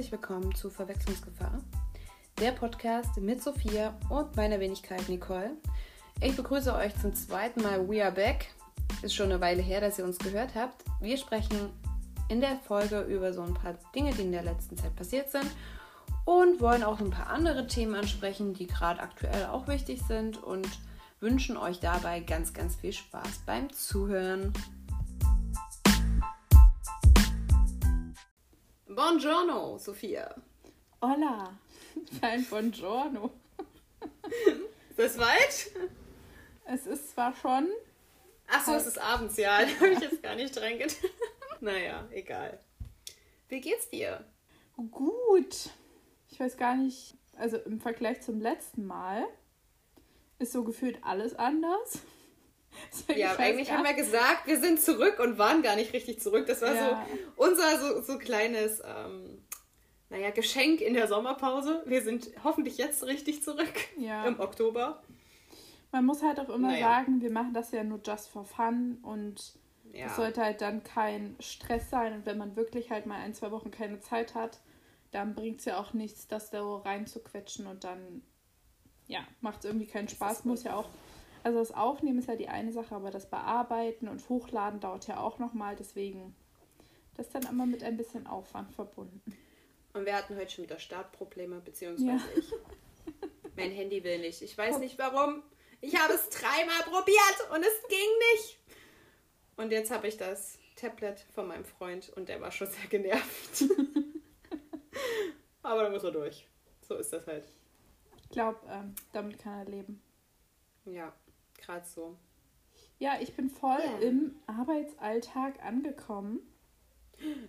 herzlich willkommen zu Verwechslungsgefahr, der Podcast mit Sophia und meiner Wenigkeit Nicole. Ich begrüße euch zum zweiten Mal We Are Back. Ist schon eine Weile her, dass ihr uns gehört habt. Wir sprechen in der Folge über so ein paar Dinge, die in der letzten Zeit passiert sind und wollen auch ein paar andere Themen ansprechen, die gerade aktuell auch wichtig sind und wünschen euch dabei ganz, ganz viel Spaß beim Zuhören. Buongiorno, Sophia. Hola. Kein Buongiorno. Ist das weit? Es ist zwar schon. Achso, es ist abends, ja. Da habe ich jetzt gar nicht dran gedacht. naja, egal. Wie geht's dir? Gut. Ich weiß gar nicht, also im Vergleich zum letzten Mal ist so gefühlt alles anders. Ja, eigentlich haben wir gesagt, wir sind zurück und waren gar nicht richtig zurück. Das war ja. so unser so, so kleines, ähm, naja, Geschenk in der Sommerpause. Wir sind hoffentlich jetzt richtig zurück ja. im Oktober. Man muss halt auch immer naja. sagen, wir machen das ja nur just for fun und ja. es sollte halt dann kein Stress sein. Und wenn man wirklich halt mal ein, zwei Wochen keine Zeit hat, dann bringt es ja auch nichts, das da reinzuquetschen und dann, ja, macht es irgendwie keinen Spaß. Muss ja auch also das Aufnehmen ist ja die eine Sache, aber das Bearbeiten und Hochladen dauert ja auch nochmal. Deswegen das ist dann immer mit ein bisschen Aufwand verbunden. Und wir hatten heute schon wieder Startprobleme, beziehungsweise ja. ich. Mein Handy will nicht. Ich weiß nicht warum. Ich habe es dreimal probiert und es ging nicht. Und jetzt habe ich das Tablet von meinem Freund und der war schon sehr genervt. Aber da muss er durch. So ist das halt. Ich glaube, ähm, damit kann er leben. Ja gerade so. Ja, ich bin voll yeah. im Arbeitsalltag angekommen.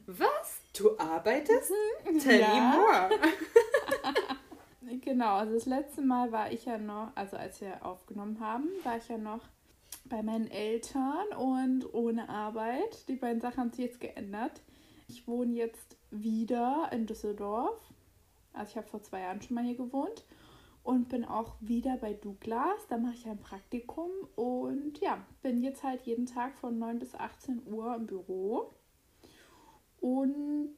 Was? Du arbeitest? Mhm. Tell ja. me more. genau, also das letzte Mal war ich ja noch, also als wir aufgenommen haben, war ich ja noch bei meinen Eltern und ohne Arbeit. Die beiden Sachen haben sich jetzt geändert. Ich wohne jetzt wieder in Düsseldorf. Also ich habe vor zwei Jahren schon mal hier gewohnt und bin auch wieder bei Douglas. Da mache ich ein Praktikum und ja, bin jetzt halt jeden Tag von 9 bis 18 Uhr im Büro. Und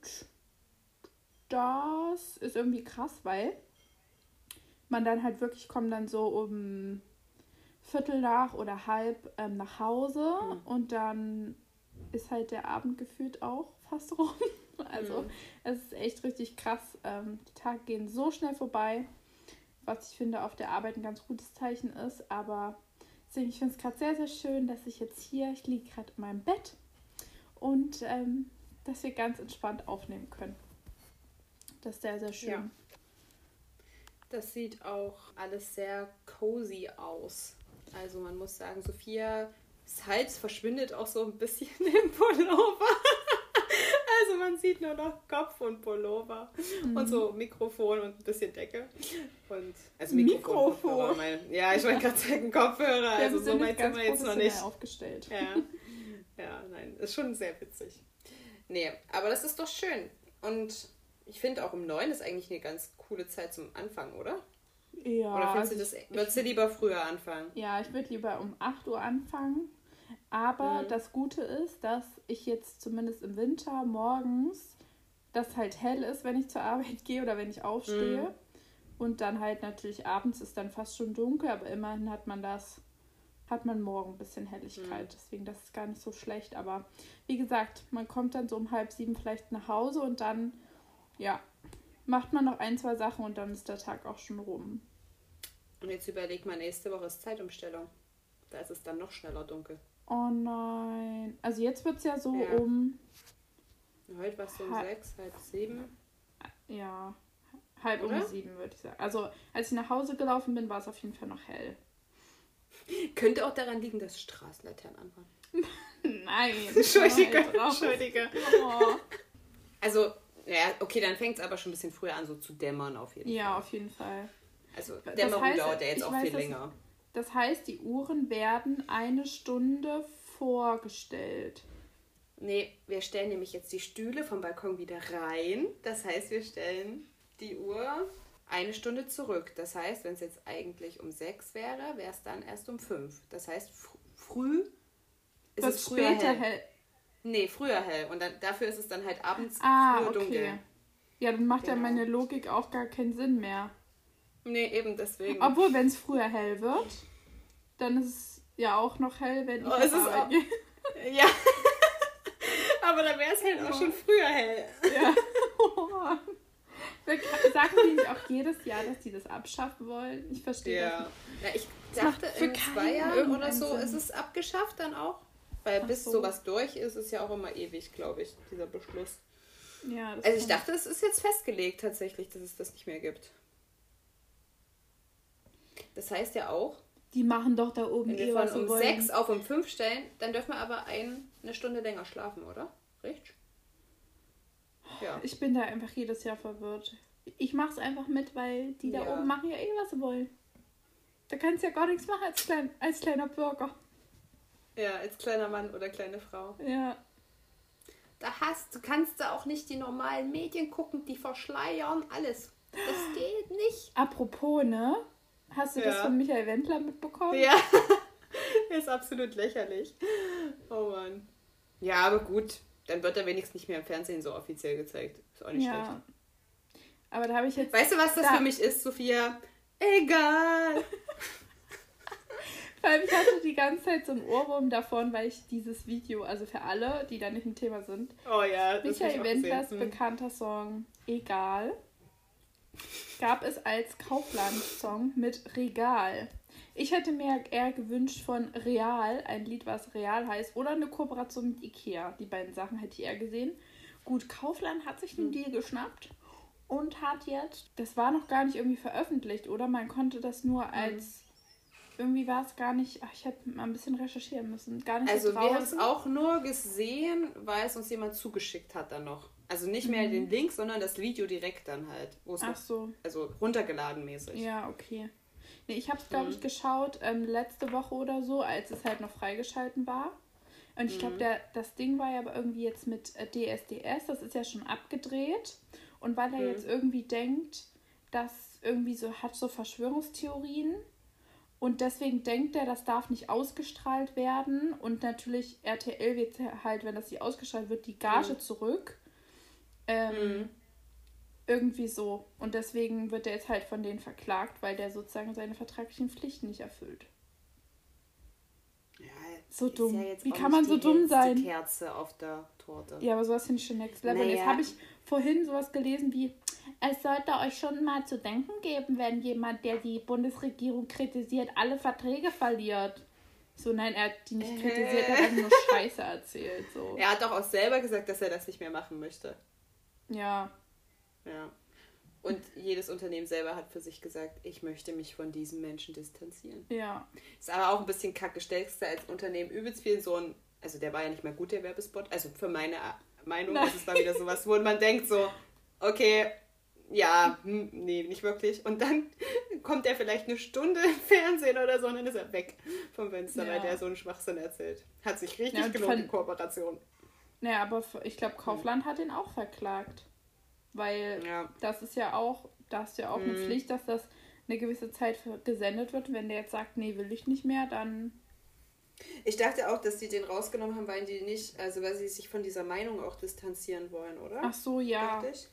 das ist irgendwie krass, weil man dann halt wirklich kommt dann so um Viertel nach oder halb ähm, nach Hause mhm. und dann ist halt der Abend gefühlt auch fast rum. Also mhm. es ist echt richtig krass. Ähm, die Tage gehen so schnell vorbei was ich finde auf der Arbeit ein ganz gutes Zeichen ist. Aber deswegen, ich finde es gerade sehr, sehr schön, dass ich jetzt hier, ich liege gerade in meinem Bett und ähm, dass wir ganz entspannt aufnehmen können. Das ist sehr, sehr schön. Ja. Das sieht auch alles sehr cozy aus. Also man muss sagen, Sophia Hals verschwindet auch so ein bisschen im Pullover. Also man sieht nur noch Kopf und Pullover mhm. und so Mikrofon und ein bisschen Decke. Und also Mikrofon. Mikrofon. Mein, ja, ich wollte gerade sagen Kopfhörer. also so weit sind wir jetzt noch nicht. aufgestellt. Ja. ja, nein, ist schon sehr witzig. Nee, aber das ist doch schön. Und ich finde auch um neun ist eigentlich eine ganz coole Zeit zum Anfang, oder? Ja. Oder findest du das, würdest du lieber früher anfangen? Ja, ich würde lieber um 8 Uhr anfangen aber mhm. das Gute ist, dass ich jetzt zumindest im Winter morgens, das halt hell ist, wenn ich zur Arbeit gehe oder wenn ich aufstehe. Mhm. Und dann halt natürlich abends ist dann fast schon dunkel, aber immerhin hat man das, hat man morgen ein bisschen Helligkeit. Mhm. Deswegen, das ist gar nicht so schlecht. Aber wie gesagt, man kommt dann so um halb sieben vielleicht nach Hause und dann, ja, macht man noch ein, zwei Sachen und dann ist der Tag auch schon rum. Und jetzt überlegt man, nächste Woche ist Zeitumstellung. Da ist es dann noch schneller dunkel. Oh nein. Also jetzt wird es ja so ja. um. Heute war es so um halb, sechs, halb sieben. Ja, halb Oder? um sieben würde ich sagen. Also als ich nach Hause gelaufen bin, war es auf jeden Fall noch hell. Könnte auch daran liegen, dass Straßenlaternen an waren. Nein. Entschuldige. Entschuldige. Oh. Also, ja, okay, dann fängt es aber schon ein bisschen früher an, so zu dämmern auf jeden ja, Fall. Ja, auf jeden Fall. Also Dämmerung das heißt, dauert ja jetzt auch weiß, viel länger. Das heißt, die Uhren werden eine Stunde vorgestellt. Nee, wir stellen nämlich jetzt die Stühle vom Balkon wieder rein. Das heißt, wir stellen die Uhr eine Stunde zurück. Das heißt, wenn es jetzt eigentlich um sechs wäre, wäre es dann erst um fünf. Das heißt, fr früh ist das es früher später hell. hell. Nee, früher hell. Und dann, dafür ist es dann halt abends ah, früher okay. dunkel. Ja, dann macht genau. ja meine Logik auch gar keinen Sinn mehr. Nee, eben deswegen. Obwohl, wenn es früher hell wird, dann ist es ja auch noch hell, wenn ich oh, es ist auch... Ja. Aber dann wäre es halt auch schon früher hell. Ja. Oh. Sagen die nicht auch jedes Jahr, dass die das abschaffen wollen? Ich verstehe ja. das nicht. Ja, ich dachte, in zwei Jahren oder so Sinn. ist es abgeschafft dann auch. Weil Ach bis so. sowas durch ist, ist ja auch immer ewig, glaube ich, dieser Beschluss. Ja, also ich dachte, es ist jetzt festgelegt tatsächlich, dass es das nicht mehr gibt. Das heißt ja auch. Die machen doch da oben wenn wir eh, von um wollen. sechs auf um fünf stellen, dann dürfen wir aber ein, eine Stunde länger schlafen, oder? Richtig? Ja. Ich bin da einfach jedes Jahr verwirrt. Ich mache es einfach mit, weil die da ja. oben machen ja eh, was sie wollen. Da kannst du ja gar nichts machen als, klein, als kleiner Bürger. Ja, als kleiner Mann oder kleine Frau. Ja. Da hast du kannst da auch nicht die normalen Medien gucken, die verschleiern alles. Das geht nicht. Apropos, ne? Hast du ja. das von Michael Wendler mitbekommen? Ja. ist absolut lächerlich. Oh Mann. Ja, aber gut. Dann wird er wenigstens nicht mehr im Fernsehen so offiziell gezeigt. Ist auch nicht ja. schlecht. Aber da habe ich jetzt. Weißt du, was das da... für mich ist, Sophia? Egal. Weil ich hatte die ganze Zeit so einen Ohrwurm davon, weil ich dieses Video, also für alle, die da nicht im Thema sind, oh ja, das Michael Wendlers hm. bekannter Song Egal gab es als Kaufland-Song mit Regal. Ich hätte mir eher gewünscht von Real, ein Lied, was Real heißt, oder eine Kooperation mit Ikea. Die beiden Sachen hätte ich eher gesehen. Gut, Kaufland hat sich den hm. Deal geschnappt und hat jetzt, das war noch gar nicht irgendwie veröffentlicht, oder? Man konnte das nur hm. als irgendwie war es gar nicht, ach, ich hätte mal ein bisschen recherchieren müssen. Gar nicht also wir haben es auch nur gesehen, weil es uns jemand zugeschickt hat dann noch. Also nicht mehr mhm. den Link, sondern das Video direkt dann halt. Ach so. Also runtergeladen mäßig. Ja, okay. Nee, ich habe es, glaube mhm. ich, geschaut ähm, letzte Woche oder so, als es halt noch freigeschalten war. Und ich glaube, mhm. das Ding war ja aber irgendwie jetzt mit DSDS, äh, das ist ja schon abgedreht. Und weil er mhm. jetzt irgendwie denkt, dass irgendwie so hat so Verschwörungstheorien und deswegen denkt er, das darf nicht ausgestrahlt werden. Und natürlich RTL wird halt, wenn das nicht ausgestrahlt wird, die Gage mhm. zurück. Ähm, mhm. Irgendwie so. Und deswegen wird er jetzt halt von denen verklagt, weil der sozusagen seine vertraglichen Pflichten nicht erfüllt. Ja, so dumm. Ja Wie kann man so dumm sein? Kerze auf der Torte. Ja, aber sowas finde ich schon next level. Naja. Jetzt habe ich vorhin sowas gelesen wie, es sollte euch schon mal zu denken geben, wenn jemand, der die Bundesregierung kritisiert, alle Verträge verliert. So, nein, er hat die nicht kritisiert, er hat nur Scheiße erzählt. So. Er hat doch auch selber gesagt, dass er das nicht mehr machen möchte. Ja. Ja. Und jedes Unternehmen selber hat für sich gesagt, ich möchte mich von diesen Menschen distanzieren. Ja. Ist aber auch ein bisschen kacke. Stellst du als Unternehmen übelst viel so ein, also der war ja nicht mehr gut, der Werbespot. Also für meine Meinung Nein. ist es dann wieder sowas, wo man denkt so, okay, ja, hm, nee, nicht wirklich. Und dann kommt er vielleicht eine Stunde im Fernsehen oder so und dann ist er weg vom Fenster, ja. weil der so einen Schwachsinn erzählt. Hat sich richtig ja, gelohnt, die Kooperation. Naja, aber ich glaube, Kaufland hat ihn auch verklagt. Weil ja. das ist ja auch, da hast du ja auch mhm. eine Pflicht, dass das eine gewisse Zeit gesendet wird. Wenn der jetzt sagt, nee, will ich nicht mehr, dann. Ich dachte auch, dass sie den rausgenommen haben, weil die nicht, also weil sie sich von dieser Meinung auch distanzieren wollen, oder? Ach so, ja. Dachte ich.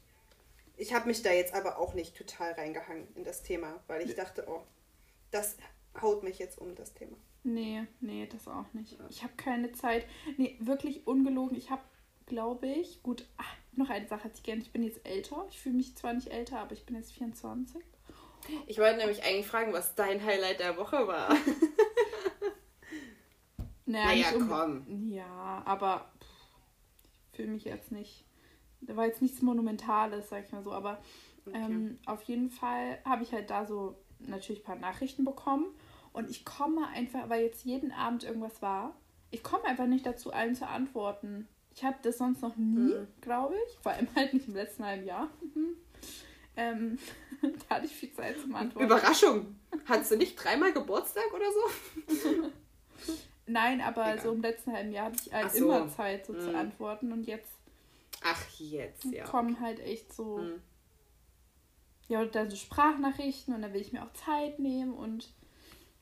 Ich habe mich da jetzt aber auch nicht total reingehangen in das Thema, weil ich dachte, oh, das haut mich jetzt um, das Thema. Nee, nee, das auch nicht. Ich habe keine Zeit. Nee, wirklich ungelogen. Ich habe, glaube ich, gut, ach, noch eine Sache hatte ich gerne. Ich bin jetzt älter. Ich fühle mich zwar nicht älter, aber ich bin jetzt 24. Ich wollte nämlich eigentlich fragen, was dein Highlight der Woche war. naja, naja komm. Ja, aber ich fühle mich jetzt nicht da war jetzt nichts Monumentales, sag ich mal so, aber okay. ähm, auf jeden Fall habe ich halt da so natürlich ein paar Nachrichten bekommen und ich komme einfach, weil jetzt jeden Abend irgendwas war, ich komme einfach nicht dazu, allen zu antworten. Ich habe das sonst noch nie, mhm. glaube ich, vor allem halt nicht im letzten halben Jahr. Mhm. Ähm, da hatte ich viel Zeit zum Antworten. Überraschung! Hattest du nicht dreimal Geburtstag oder so? Nein, aber Egal. so im letzten halben Jahr hatte ich halt so. immer Zeit, so mhm. zu antworten und jetzt Ach, jetzt, ja. Kommen okay. halt echt so. Hm. Ja, und dann so Sprachnachrichten und dann will ich mir auch Zeit nehmen und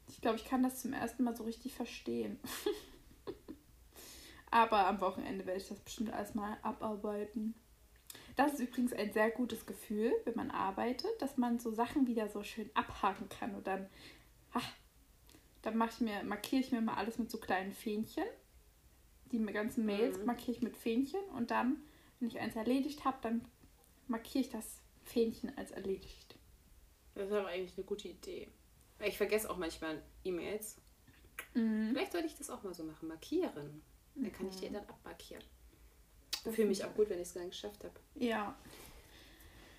ich glaube, ich kann das zum ersten Mal so richtig verstehen. Aber am Wochenende werde ich das bestimmt alles mal abarbeiten. Das ist übrigens ein sehr gutes Gefühl, wenn man arbeitet, dass man so Sachen wieder so schön abhaken kann und dann, ach, dann mache ich mir, markiere ich mir mal alles mit so kleinen Fähnchen. Die ganzen Mails Mhm. markiere ich mit Fähnchen und dann, wenn ich eins erledigt habe, dann markiere ich das Fähnchen als erledigt. Das ist aber eigentlich eine gute Idee. Ich vergesse auch manchmal E-Mails. Mhm. Vielleicht sollte ich das auch mal so machen. Markieren. Dann kann ich die dann abmarkieren. Ich fühle mich auch gut, wenn ich es dann geschafft habe. Ja,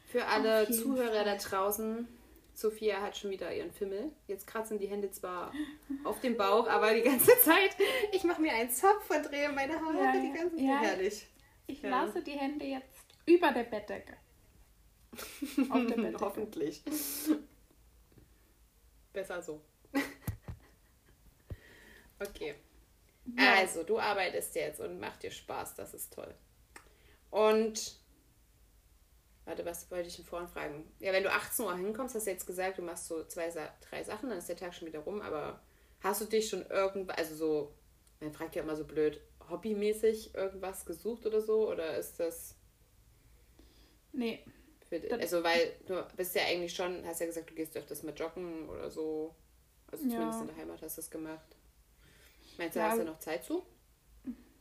Für alle Zuhörer da Fall. draußen, Sophia hat schon wieder ihren Fimmel. Jetzt kratzen die Hände zwar auf dem Bauch, aber die ganze Zeit. Ich mache mir einen Zopf und drehe meine Haare Ja, die ganze Zeit. ja. Herrlich. ich Ja. lasse die Hände jetzt über der Bettdecke. Auf der Bettdecke. Hoffentlich. Besser so. okay. Ja. Also, du arbeitest jetzt und macht dir Spaß, das ist toll. Und, warte, was wollte ich denn vorhin fragen? Ja, wenn du 18 Uhr hinkommst, hast du jetzt gesagt, du machst so zwei, drei Sachen, dann ist der Tag schon wieder rum, aber hast du dich schon irgendwas, also so, man fragt ja immer so blöd, hobbymäßig irgendwas gesucht oder so, oder ist das Nee, für, also, weil du bist ja eigentlich schon, hast ja gesagt, du gehst öfters mal joggen oder so. Also Ja. zumindest in der Heimat hast du das gemacht. Meinst du, Ja. hast du noch Zeit zu?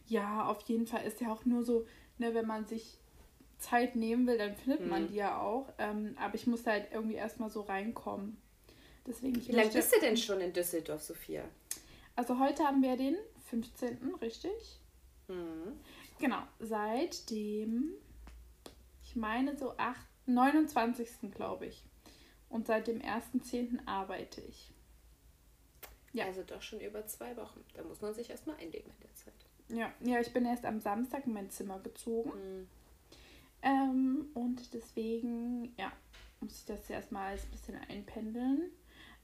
Ja, auf jeden Fall ist ja auch nur so, ne, wenn man sich Zeit nehmen will, dann findet man Mhm. die ja auch. Ähm, aber ich muss halt irgendwie erstmal so reinkommen. Deswegen, Wie lange bist du denn schon in Düsseldorf, Sophia? Also heute haben wir den 15. richtig? Mhm. Genau, seit dem, ich meine so 8, 29. glaube ich. Und seit dem 1.10. arbeite ich. Ja. Also doch schon über zwei Wochen. Da muss man sich erstmal einlegen in der Zeit. Ja, ja, ich bin erst am Samstag in mein Zimmer gezogen. Mhm. Ähm, und deswegen, ja, muss ich das erstmal ein bisschen einpendeln.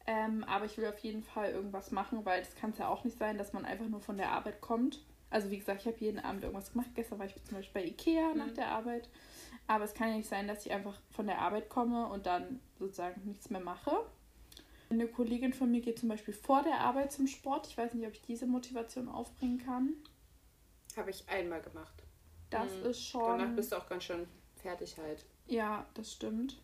Ähm, aber ich will auf jeden Fall irgendwas machen, weil es kann es ja auch nicht sein, dass man einfach nur von der Arbeit kommt. Also wie gesagt, ich habe jeden Abend irgendwas gemacht. Gestern war ich zum Beispiel bei Ikea nach Mhm. der Arbeit. Aber es kann ja nicht sein, dass ich einfach von der Arbeit komme und dann sozusagen nichts mehr mache. Eine Kollegin von mir geht zum Beispiel vor der Arbeit zum Sport. Ich weiß nicht, ob ich diese Motivation aufbringen kann. Habe ich einmal gemacht. Das Mhm. ist schon. Danach bist du auch ganz schön fertig halt. Ja, das stimmt.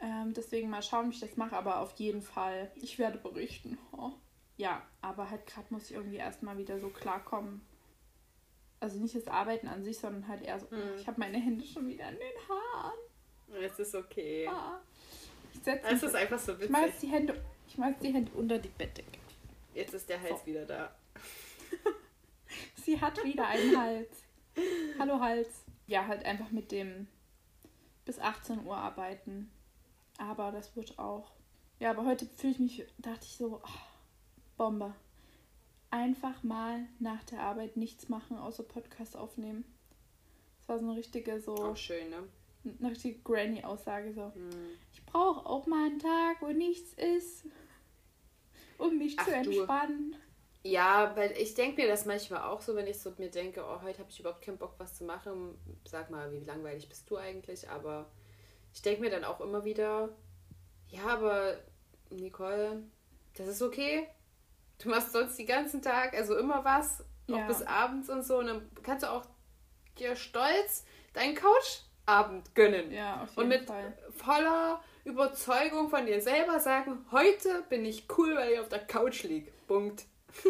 Ähm, deswegen mal schauen, wie ich das mache, aber auf jeden Fall, ich werde berichten. Oh. Ja, aber halt gerade muss ich irgendwie erstmal wieder so klarkommen. Also nicht das Arbeiten an sich, sondern halt eher so, Mhm. ich habe meine Hände schon wieder in den Haaren. Es ist okay. Ah. Ich setze Es ist einfach so ich schmeiß witzig. die Hände, ich schmeiß die Hände unter die Bettdecke. Jetzt ist der Hals So. wieder da. Sie hat wieder einen Hals. Hallo Hals. Ja, halt einfach mit dem bis 18 Uhr arbeiten. Aber das wird auch. Ja, aber heute fühle ich mich, dachte ich so, oh, Bombe. Einfach mal nach der Arbeit nichts machen, außer Podcast aufnehmen. Das war so eine richtige, so, Auch schön, ne? eine richtige Granny-Aussage. So. Mhm. Ich brauche auch mal einen Tag, wo nichts ist, um mich Ach, zu du. entspannen. Ja, weil ich denke mir das manchmal auch so, wenn ich so mir denke, oh, heute habe ich überhaupt keinen Bock, was zu machen. Sag mal, wie langweilig bist du eigentlich? Aber ich denke mir dann auch immer wieder, ja, aber Nicole, das ist okay. Du machst sonst den ganzen Tag, also immer was, auch Ja. bis abends und so. Und dann kannst du auch dir stolz deinen Couchabend gönnen. Ja, auf jeden Und mit Fall. voller Überzeugung von dir selber sagen, heute bin ich cool, weil ich auf der Couch liege. Punkt.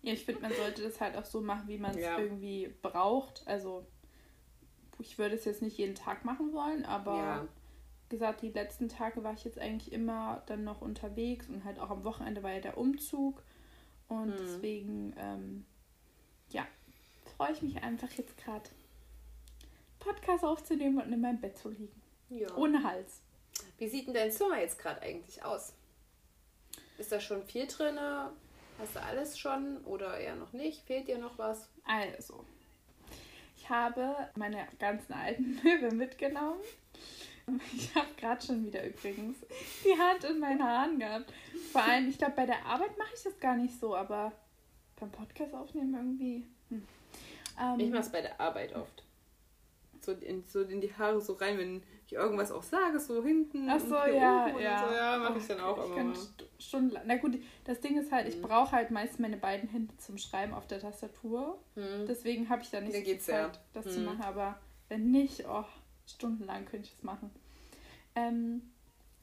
Ja, ich finde, man sollte das halt auch so machen, wie man es Ja. irgendwie braucht. Also, ich würde es jetzt nicht jeden Tag machen wollen, aber Ja. gesagt, die letzten Tage war ich jetzt eigentlich immer dann noch unterwegs und halt auch am Wochenende war ja der Umzug. Und Mhm. deswegen, ähm, ja, freue ich mich einfach jetzt gerade, Podcast aufzunehmen und in meinem Bett zu liegen. ja. Ohne Hals. Wie sieht denn dein Zimmer jetzt gerade eigentlich aus? Ist da schon viel drin? Hast du alles schon oder eher noch nicht? Fehlt dir noch was? Also, ich habe meine ganzen alten Möbel mitgenommen. Ich habe gerade schon wieder übrigens die Hand in meinen Haaren gehabt. Vor allem, ich glaube, bei der Arbeit mache ich das gar nicht so, aber beim Podcast aufnehmen irgendwie. Hm. Ähm, Ich mach's bei der Arbeit oft. So in, so in die Haare so rein, wenn ich irgendwas auch sage, so hinten. Ach so, ja, ja. So. Ja, mach Oh, ich dann auch ich immer. stundenlang. Na gut, das Ding ist halt, ich Mhm. brauche halt meist meine beiden Hände zum Schreiben auf der Tastatur. Hm. Deswegen habe ich da nicht Da so geht's ja. Zeit, das zu Mhm. machen. Aber wenn nicht, oh, Stundenlang könnte ich das machen. Ähm,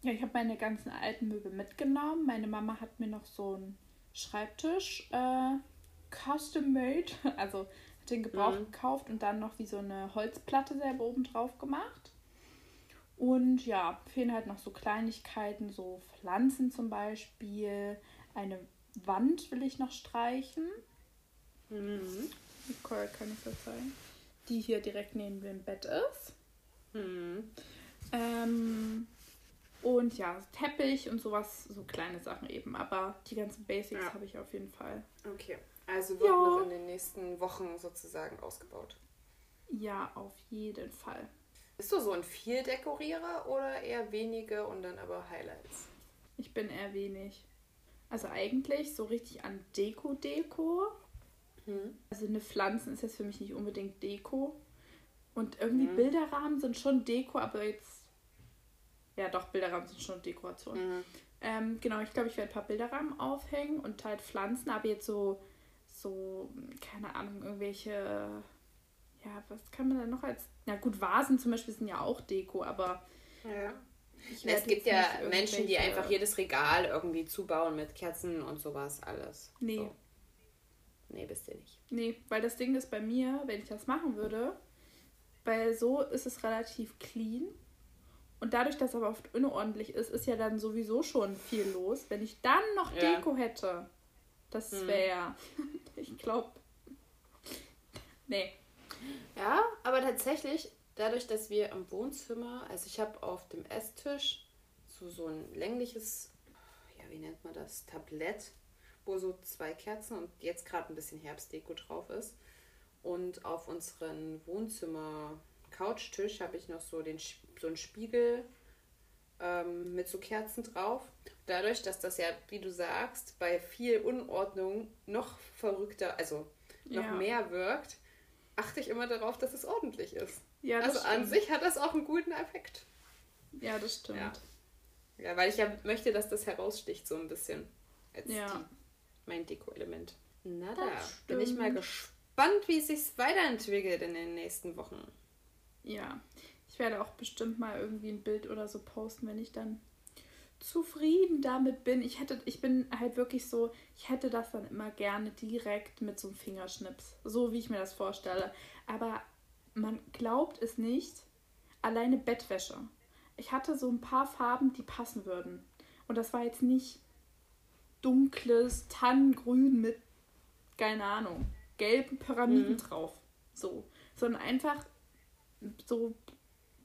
ja, ich habe meine ganzen alten Möbel mitgenommen. Meine Mama hat mir noch so einen Schreibtisch äh, custom made, also hat den gebraucht mhm. gekauft und dann noch wie so eine Holzplatte selber oben drauf gemacht. Und ja, fehlen halt noch so Kleinigkeiten, so Pflanzen zum Beispiel. Eine Wand will ich noch streichen. Mhm. Nicole kann ich das zeigen. Die hier direkt neben dem Bett ist. Mhm. Ähm, und ja, Teppich und sowas, so kleine Sachen eben. Aber die ganzen Basics ja. habe ich auf jeden Fall. Okay, also wird ja. noch in den nächsten Wochen sozusagen ausgebaut. Ja, auf jeden Fall. Bist du so ein Vieldekorierer oder eher wenige und dann aber Highlights? Ich bin eher wenig. Also eigentlich so richtig an Deko-Deko. Hm. Also eine Pflanzen ist jetzt für mich nicht unbedingt Deko. Und irgendwie hm. Bilderrahmen sind schon Deko, aber jetzt. Ja, doch, Bilderrahmen sind schon Dekoration. Hm. Ähm, genau, ich glaube, ich werde ein paar Bilderrahmen aufhängen und halt Pflanzen, aber jetzt so, so, keine Ahnung, irgendwelche ja, was kann man da noch als. Na gut, Vasen zum Beispiel sind ja auch Deko, aber. Ja. Es gibt ja Menschen, die einfach jedes Regal irgendwie zubauen mit Kerzen und sowas alles. Nee. So. Nee, bist du nicht. Nee, weil das Ding ist bei mir, wenn ich das machen würde, weil so ist es relativ clean. Und dadurch, dass es aber oft unordentlich ist, ist ja dann sowieso schon viel los. Wenn ich dann noch ja. Deko hätte, das wäre, hm. ich glaube, nee. Ja, aber tatsächlich, dadurch, dass wir im Wohnzimmer, also ich habe auf dem Esstisch so, so ein längliches, ja, wie nennt man das, Tablett, wo so zwei Kerzen und jetzt gerade ein bisschen Herbstdeko drauf ist. Und auf unseren Wohnzimmer-Couchtisch habe ich noch so, den, so einen Spiegel ähm, mit so Kerzen drauf. Dadurch, dass das ja, wie du sagst, bei viel Unordnung noch verrückter, also noch ja. mehr wirkt, achte ich immer darauf, dass es ordentlich ist. Ja, das also stimmt. an sich hat das auch einen guten Effekt. Ja, das stimmt. Ja. ja, weil ich ja möchte, dass das heraussticht so ein bisschen. Als ja. Die, mein Deko-Element. Na da, bin ich mal gespannt, wie es sich weiterentwickelt in den nächsten Wochen. Ja, ich werde auch bestimmt mal irgendwie ein Bild oder so posten, wenn ich dann zufrieden damit bin. Ich hätte, ich bin halt wirklich so, ich hätte das dann immer gerne direkt mit so einem Fingerschnips, so wie ich mir das vorstelle. Aber man glaubt es nicht, alleine Bettwäsche. Ich hatte so ein paar Farben, die passen würden. Und das war jetzt nicht dunkles Tannengrün mit, keine Ahnung, gelben Pyramiden mhm. drauf. So. Sondern einfach so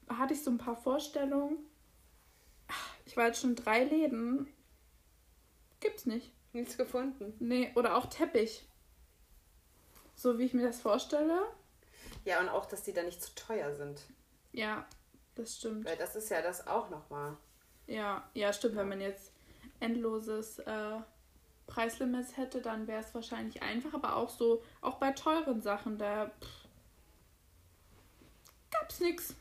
hatte ich so ein paar Vorstellungen ich war jetzt schon drei Läden. Gibt's nicht. Nichts gefunden. Nee, oder auch Teppich. So wie ich mir das vorstelle. Ja, und auch, dass die da nicht zu teuer sind. Ja, das stimmt. Weil das ist ja das auch nochmal. Ja, ja, stimmt. Ja. Wenn man jetzt endloses äh, Preislimits hätte, dann wäre es wahrscheinlich einfach. Aber auch so, auch bei teuren Sachen, da pff, gab's nichts.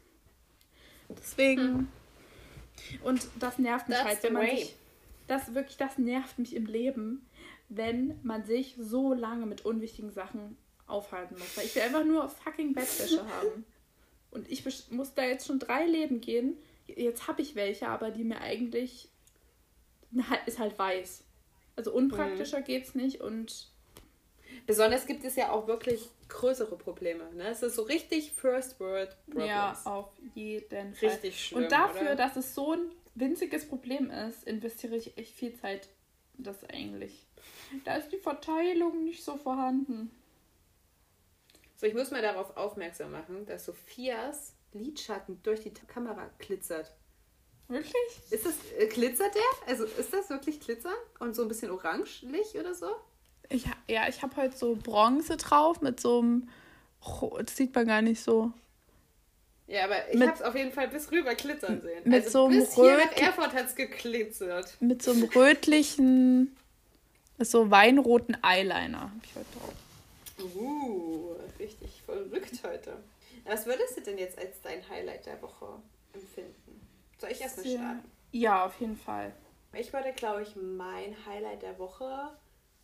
Deswegen. Hm. Und das nervt mich That's halt, wenn man way. sich. Das wirklich, das nervt mich im Leben, wenn man sich so lange mit unwichtigen Sachen aufhalten muss. Weil ich will einfach nur fucking Bettwäsche haben. Und ich muss da jetzt schon drei Läden gehen. Jetzt habe ich welche, aber die mir eigentlich ist halt weiß. Also unpraktischer mhm. geht's nicht und Besonders gibt es ja auch wirklich größere Probleme. Ne? Es ist so richtig First World Problems. Ja, auf jeden Fall. Richtig schlimm. Und dafür, oder? dass es so ein winziges Problem ist, investiere ich echt viel Zeit. Das eigentlich. Da ist die Verteilung nicht so vorhanden. So, ich muss mal darauf aufmerksam machen, dass Sophias Lidschatten durch die Kamera glitzert. Wirklich? Ist das, äh, glitzert der? Also ist das wirklich glitzern? Und so ein bisschen orangelich oder so? Ich, ja, ich habe heute so Bronze drauf mit so einem. Das sieht man gar nicht so. Ja, aber ich habe es auf jeden Fall bis rüber glitzern sehen. Mit also so einem bis hier nach Erfurt hat es geglitzert. Mit so einem rötlichen, so weinroten Eyeliner habe ich heute drauf. Uh, richtig verrückt heute. Was würdest du denn jetzt als dein Highlight der Woche empfinden? Soll ich erstmal starten? Ja, auf jeden Fall. Ich würde, glaube ich, mein Highlight der Woche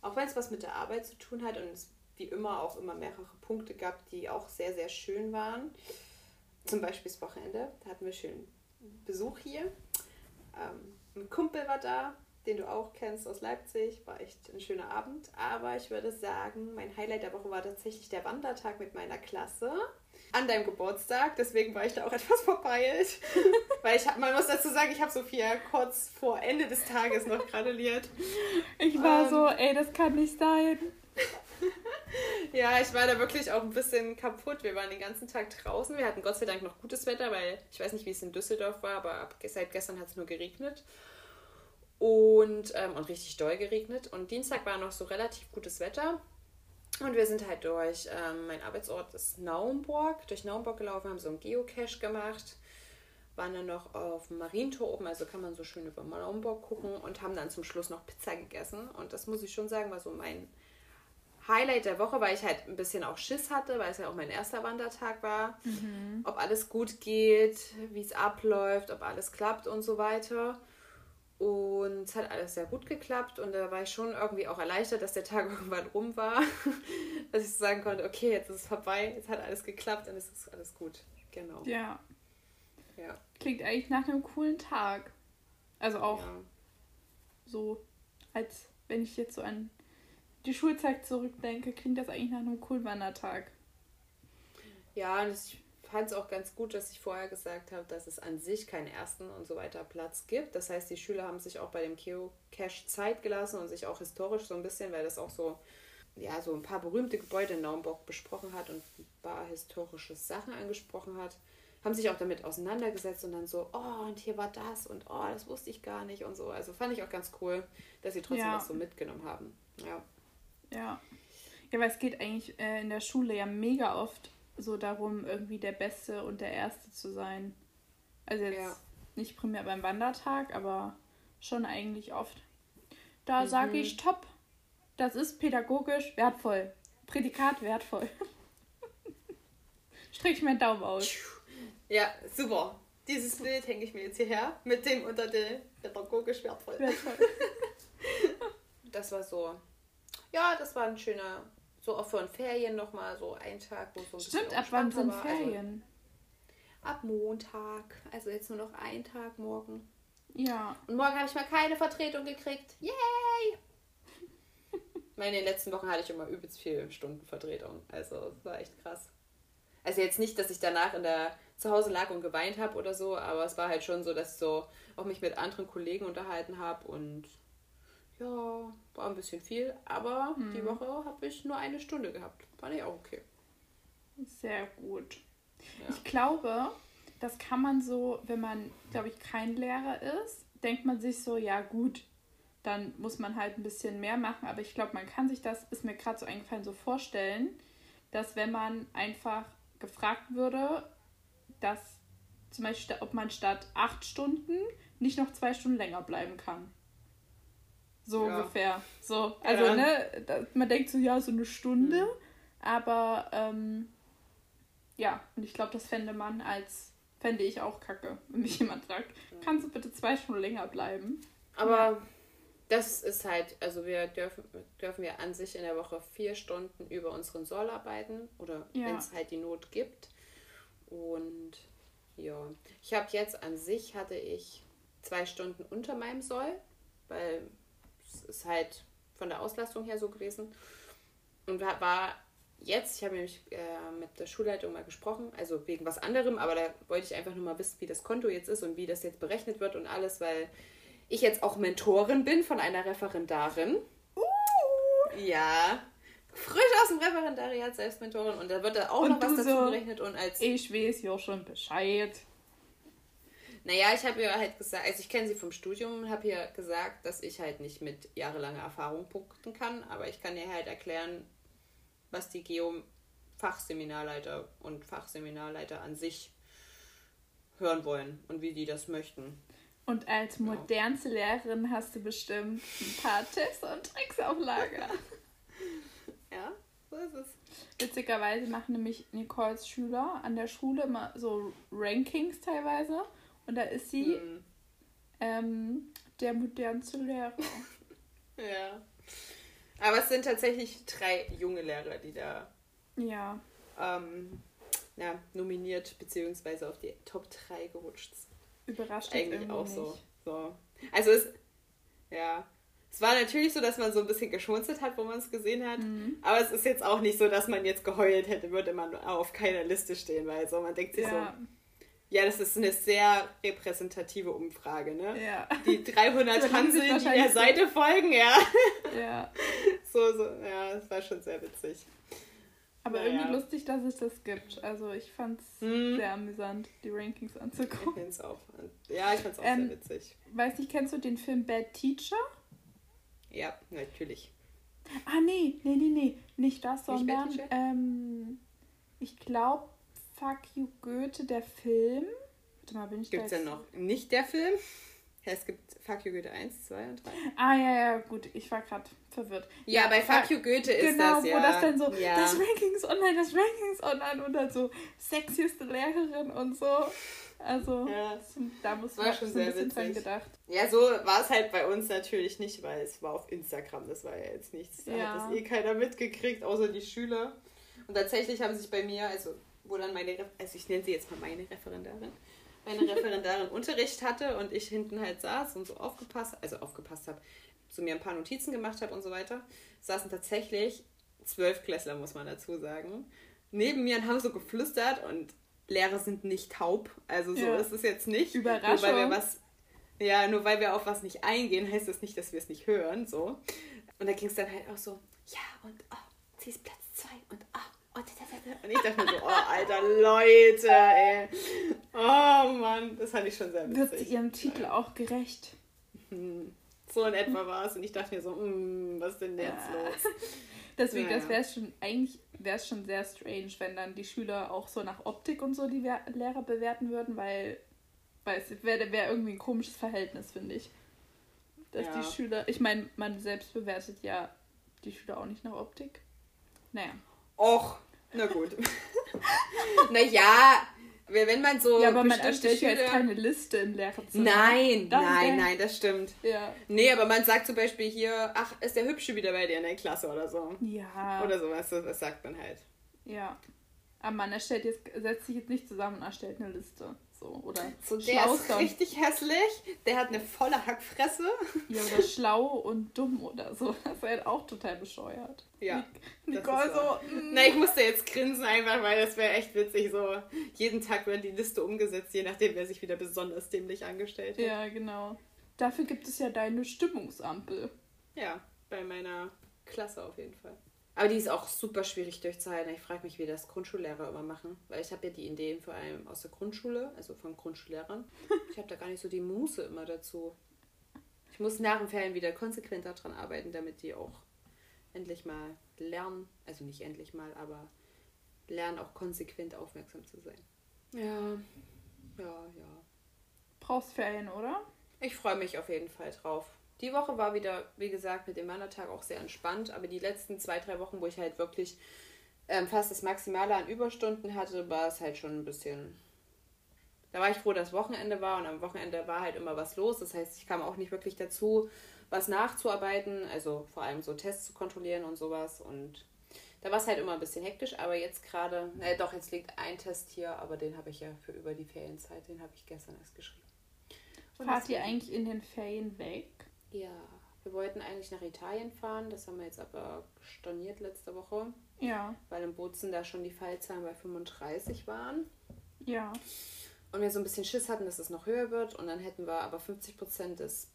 auch wenn es was mit der Arbeit zu tun hat und es wie immer auch immer mehrere Punkte gab, die auch sehr, sehr schön waren. zum Beispiel das Wochenende. Da hatten wir schön Besuch hier. Ähm, ein Kumpel war da, den du auch kennst aus Leipzig. War echt ein schöner Abend. Aber ich würde sagen, mein Highlight der Woche war tatsächlich der Wandertag mit meiner Klasse. An deinem Geburtstag, deswegen war ich da auch etwas verpeilt. Weil ich, man muss dazu sagen, ich habe Sophia kurz vor Ende des Tages noch gratuliert. Ich war ähm, so, ey, das kann nicht sein. ja, ich war da wirklich auch ein bisschen kaputt. Wir waren den ganzen Tag draußen. Wir hatten Gott sei Dank noch gutes Wetter, weil ich weiß nicht, wie es in Düsseldorf war, aber ab, seit gestern hat es nur geregnet. Und, ähm, und richtig doll geregnet. Und Dienstag war noch so relativ gutes Wetter. Und wir sind halt durch, ähm, mein Arbeitsort ist Naumburg, durch Naumburg gelaufen, haben so einen Geocache gemacht, waren dann noch auf dem Marientor oben, also kann man so schön über Naumburg gucken und haben dann zum Schluss noch Pizza gegessen. Und das muss ich schon sagen, war so mein Highlight der Woche, weil ich halt ein bisschen auch Schiss hatte, weil es ja auch mein erster Wandertag war. Mhm. Ob alles gut geht, wie es abläuft, ob alles klappt und so weiter. Und es hat alles sehr gut geklappt und da war ich schon irgendwie auch erleichtert, dass der Tag irgendwann rum war. dass ich so sagen konnte, okay, jetzt ist es vorbei, jetzt hat alles geklappt und es ist alles gut. Genau. Ja. ja. Klingt eigentlich nach einem coolen Tag. Also auch ja. so, als wenn ich jetzt so an die Schulzeit zurückdenke, klingt das eigentlich nach einem coolen Wandertag. Ja, und ich fand es auch ganz gut, dass ich vorher gesagt habe, dass es an sich keinen ersten und so weiter Platz gibt. Das heißt, die Schüler haben sich auch bei dem Geocache Zeit gelassen und sich auch historisch so ein bisschen, weil das auch so, ja, so ein paar berühmte Gebäude in Naumburg besprochen hat und ein paar historische Sachen angesprochen hat, haben sich auch damit auseinandergesetzt und dann so, oh, und hier war das und oh, das wusste ich gar nicht und so. Also fand ich auch ganz cool, dass sie trotzdem ja. was so mitgenommen haben. Ja. Ja. Ja, weil es geht eigentlich äh, in der Schule ja mega oft so darum, irgendwie der Beste und der Erste zu sein. Also jetzt ja. nicht primär beim Wandertag, aber schon eigentlich oft. Da mhm. sage ich top. Das ist pädagogisch wertvoll. Prädikat wertvoll. Strich mir Daumen aus. Ja, super. Dieses Bild hänge ich mir jetzt hierher mit dem unter der pädagogisch wertvoll. wertvoll. das war so ja, das war ein schöner, so auch für ein Ferien nochmal so ein Tag, wo so Stimmt, ab wann sind war. Also Ferien? Also, ab Montag, also jetzt nur noch ein Tag morgen. Ja. Und morgen habe ich mal keine Vertretung gekriegt. Yay! in den letzten Wochen hatte ich immer übelst viele Stunden Vertretung. Also es war echt krass. Also jetzt nicht, dass ich danach in der zu Hause lag und geweint habe oder so, aber es war halt schon so, dass ich so auch mich mit anderen Kollegen unterhalten habe und ja, war ein bisschen viel, aber hm. die Woche habe ich nur eine Stunde gehabt. Fand ich auch okay. Sehr gut. Ja. Ich glaube, das kann man so, wenn man, glaube ich, kein Lehrer ist, denkt man sich so, ja gut, dann muss man halt ein bisschen mehr machen. Aber ich glaube, man kann sich das, ist mir gerade so eingefallen, so vorstellen, dass wenn man einfach gefragt würde, dass zum Beispiel, ob man statt acht Stunden nicht noch zwei Stunden länger bleiben kann. So ja. ungefähr. So, also, ja. ne, man denkt so, ja, so eine Stunde, mhm. aber ähm, ja, und ich glaube, das fände man als, fände ich auch kacke, wenn mich jemand fragt, kannst du bitte zwei Stunden länger bleiben? Aber das ist halt, also wir dürfen, dürfen wir an sich in der Woche vier Stunden über unseren Soll arbeiten oder ja. wenn es halt die Not gibt. Und ja, ich habe jetzt an sich hatte ich zwei Stunden unter meinem Soll, weil ist halt von der Auslastung her so gewesen. Und war jetzt, ich habe nämlich äh, mit der Schulleitung mal gesprochen, also wegen was anderem, aber da wollte ich einfach nur mal wissen, wie das Konto jetzt ist und wie das jetzt berechnet wird und alles, weil ich jetzt auch Mentorin bin von einer Referendarin. Uh. Ja. Frisch aus dem Referendariat selbst Mentorin und da wird da auch und noch was dazu so, berechnet und als. Ich weiß ja schon Bescheid. Naja, ich habe ihr halt gesagt, also ich kenne sie vom Studium und habe ihr gesagt, dass ich halt nicht mit jahrelanger Erfahrung punkten kann, aber ich kann ihr halt erklären, was die Geo-Fachseminarleiter und Fachseminarleiter an sich hören wollen und wie die das möchten. Und als modernste Lehrerin hast du bestimmt ein paar Tipps und Tricks auf Lager. ja, so ist es. Witzigerweise machen nämlich Nicoles Schüler an der Schule immer so Rankings teilweise. Und da ist sie mhm. ähm, der modernste Lehrer. ja. Aber es sind tatsächlich drei junge Lehrer, die da ja. ähm, ja, nominiert beziehungsweise auf die Top 3 gerutscht. Überrascht eigentlich auch so. so. Also es, ja, es war natürlich so, dass man so ein bisschen geschmunzelt hat, wo man es gesehen hat. Mhm. Aber es ist jetzt auch nicht so, dass man jetzt geheult hätte, würde man auf keiner Liste stehen, weil so man denkt sich ja. so, ja, das ist eine sehr repräsentative Umfrage, ne? Ja. Die 300 Hansel, die der Seite folgen, ja. Ja. So, so, ja, das war schon sehr witzig. Aber naja. irgendwie lustig, dass es das gibt. Also ich fand es hm. sehr amüsant, die Rankings anzugucken. Ich find's auch. Ja, ich fand es auch ähm, sehr witzig. Weiß nicht, kennst du den Film Bad Teacher? Ja, natürlich. Ah, nee, nee, nee, nee. Nicht das, sondern nicht ähm, ich glaube, Fuck You Goethe, der Film. Warte mal, bin ich Gibt's da denn noch nicht der Film? Ja, es gibt Fuck You Goethe 1, 2 und 3. Ah, ja, ja, gut. Ich war gerade verwirrt. Ja, ja, bei Fuck You Goethe ist genau, das, ja. Genau, wo das dann so, ja. das Rankings online, das Rankings online und dann so sexieste Lehrerin und so. Also, ja, da muss man schon sehr ein bisschen dran gedacht. Ja, so war es halt bei uns natürlich nicht, weil es war auf Instagram, das war ja jetzt nichts. Da ja. hat das eh keiner mitgekriegt, außer die Schüler. Und tatsächlich haben sich bei mir, also wo dann meine, also ich nenne sie jetzt mal meine Referendarin, meine Referendarin Unterricht hatte und ich hinten halt saß und so aufgepasst, also aufgepasst habe, zu mir ein paar Notizen gemacht habe und so weiter, saßen tatsächlich zwölf Klässler, muss man dazu sagen, neben mir und haben so geflüstert und Lehrer sind nicht taub, also so ja. ist es jetzt nicht. Überraschung. Nur weil wir was, ja, nur weil wir auf was nicht eingehen, heißt das nicht, dass wir es nicht hören, so. Und da ging es dann halt auch so, ja und oh, sie ist Platz zwei und oh, und ich dachte mir so, oh, alter Leute, ey. Oh Mann, das fand ich schon sehr witzig. Wird ihrem Titel ja. auch gerecht. So in etwa war es. Und ich dachte mir so, mm, was ist denn jetzt ja. los? Deswegen, naja. das wäre schon, eigentlich wäre es schon sehr strange, wenn dann die Schüler auch so nach Optik und so die Lehrer bewerten würden, weil, weil es wäre wär irgendwie ein komisches Verhältnis, finde ich. Dass ja. die Schüler, ich meine, man selbst bewertet ja die Schüler auch nicht nach Optik. Naja. Och, na gut. naja, wenn man so. Ja, aber man erstellt ja jetzt keine Liste im Lehrerzimmer. Nein, das nein, nein, das stimmt. Ja. Nee, aber man sagt zum Beispiel hier, ach, ist der Hübsche wieder bei dir in der Klasse oder so. Ja. Oder sowas, das sagt man halt. Ja. Aber man erstellt jetzt, setzt sich jetzt nicht zusammen und erstellt eine Liste. So, oder so, der ist richtig hässlich, der hat eine volle Hackfresse. Ja, oder schlau und dumm oder so. Das wäre halt auch total bescheuert. Ja. Nicole so. Mm. Na, ich musste jetzt grinsen einfach, weil das wäre echt witzig. So, jeden Tag wird die Liste umgesetzt, je nachdem, wer sich wieder besonders dämlich angestellt hat. Ja, genau. Dafür gibt es ja deine Stimmungsampel. Ja, bei meiner Klasse auf jeden Fall. Aber die ist auch super schwierig durchzuhalten. Ich frage mich, wie das Grundschullehrer immer machen. Weil ich habe ja die Ideen vor allem aus der Grundschule, also von Grundschullehrern. Ich habe da gar nicht so die Muße immer dazu. Ich muss nach den Ferien wieder konsequent daran arbeiten, damit die auch endlich mal lernen. Also nicht endlich mal, aber lernen auch konsequent aufmerksam zu sein. Ja, ja, ja. Brauchst Ferien, oder? Ich freue mich auf jeden Fall drauf. Die Woche war wieder, wie gesagt, mit dem Wandertag auch sehr entspannt, aber die letzten zwei, drei Wochen, wo ich halt wirklich ähm, fast das Maximale an Überstunden hatte, war es halt schon ein bisschen. Da war ich froh, dass Wochenende war und am Wochenende war halt immer was los. Das heißt, ich kam auch nicht wirklich dazu, was nachzuarbeiten, also vor allem so Tests zu kontrollieren und sowas. Und da war es halt immer ein bisschen hektisch, aber jetzt gerade, äh, doch, jetzt liegt ein Test hier, aber den habe ich ja für über die Ferienzeit, den habe ich gestern erst geschrieben. Und Fahrt ihr eigentlich in den Ferien weg? Ja, wir wollten eigentlich nach Italien fahren, das haben wir jetzt aber storniert letzte Woche. Ja. Weil in Bozen da schon die Fallzahlen bei 35 waren. Ja. Und wir so ein bisschen Schiss hatten, dass es noch höher wird und dann hätten wir aber 50 Prozent des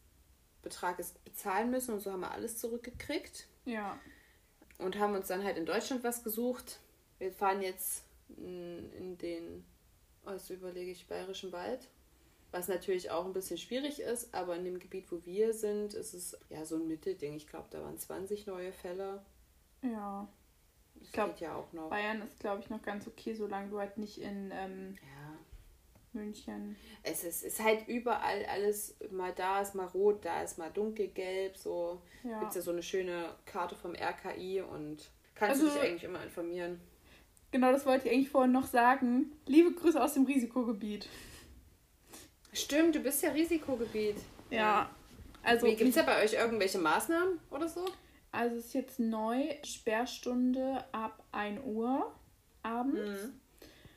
Betrages bezahlen müssen und so haben wir alles zurückgekriegt. Ja. Und haben uns dann halt in Deutschland was gesucht. Wir fahren jetzt in den, also überlege ich, Bayerischen Wald was natürlich auch ein bisschen schwierig ist, aber in dem Gebiet, wo wir sind, ist es ja so ein Mittelding. Ich glaube, da waren 20 neue Fälle. Ja. Das ich glaube, ja auch noch. Bayern ist, glaube ich, noch ganz okay, solange du halt nicht in ähm, ja. München. Es ist, ist halt überall alles, mal da ist mal rot, da ist mal dunkelgelb. So ja. gibt es ja so eine schöne Karte vom RKI und kannst also, du dich eigentlich immer informieren. Genau, das wollte ich eigentlich vorhin noch sagen. Liebe Grüße aus dem Risikogebiet. Stimmt, du bist ja Risikogebiet. Ja. Also Gibt es ja bei euch irgendwelche Maßnahmen oder so? Also es ist jetzt neu, Sperrstunde ab 1 Uhr abends. Mhm.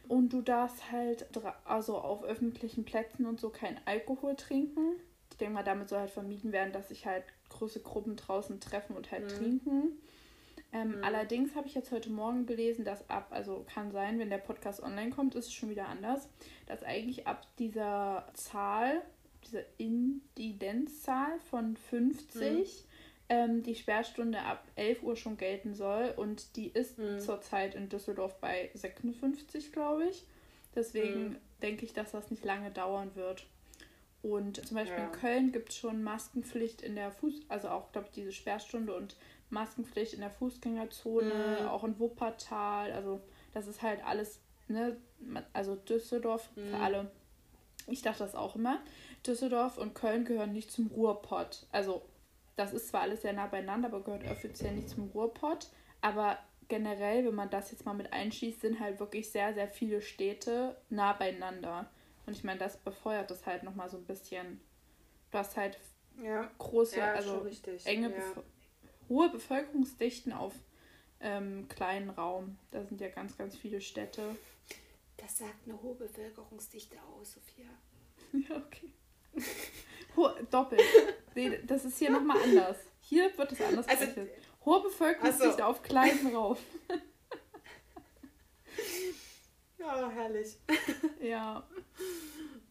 Und du darfst halt also auf öffentlichen Plätzen und so kein Alkohol trinken. Ich denke mal, damit soll halt vermieden werden, dass sich halt große Gruppen draußen treffen und halt mhm. trinken. Ähm, mhm. Allerdings habe ich jetzt heute Morgen gelesen, dass ab, also kann sein, wenn der Podcast online kommt, ist es schon wieder anders, dass eigentlich ab dieser Zahl, dieser Inzidenzzahl von 50 mhm. ähm, die Sperrstunde ab 11 Uhr schon gelten soll und die ist mhm. zurzeit in Düsseldorf bei 56, glaube ich. Deswegen mhm. denke ich, dass das nicht lange dauern wird. Und zum Beispiel ja. in Köln gibt es schon Maskenpflicht in der Fuß, also auch, glaube ich, diese Sperrstunde und Maskenpflicht in der Fußgängerzone, mhm. auch in Wuppertal. Also das ist halt alles, ne, also Düsseldorf mhm. für alle. Ich dachte das auch immer. Düsseldorf und Köln gehören nicht zum Ruhrpott. Also das ist zwar alles sehr nah beieinander, aber gehört offiziell nicht zum Ruhrpott. Aber generell, wenn man das jetzt mal mit einschließt, sind halt wirklich sehr, sehr viele Städte nah beieinander. Und ich meine, das befeuert das halt nochmal so ein bisschen. Du hast halt ja. große, ja, also enge, ja. Hohe Bevölkerungsdichten auf ähm, kleinen Raum. Da sind ja ganz, ganz viele Städte. Das sagt eine hohe Bevölkerungsdichte aus, Sophia. Ja, okay. Doppelt. Nee, das ist hier nochmal anders. Hier wird es anders also, Hohe Bevölkerungsdichte so. auf kleinen Raum. ja, herrlich. Ja.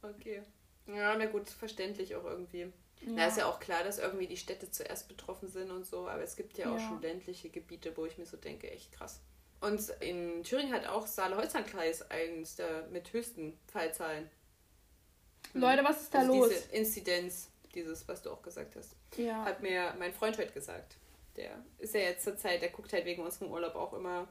Okay. Ja, na gut, verständlich auch irgendwie. Ja. Na, ist ja auch klar, dass irgendwie die Städte zuerst betroffen sind und so, aber es gibt ja auch ja. schon ländliche Gebiete, wo ich mir so denke, echt krass. Und in Thüringen hat auch Saale-Holstein-Kreis eins der mit höchsten Fallzahlen. Hm. Leute, was ist da also los? Diese Inzidenz, dieses, was du auch gesagt hast, ja. hat mir mein Freund heute gesagt. Der ist ja jetzt zur Zeit, der guckt halt wegen unserem Urlaub auch immer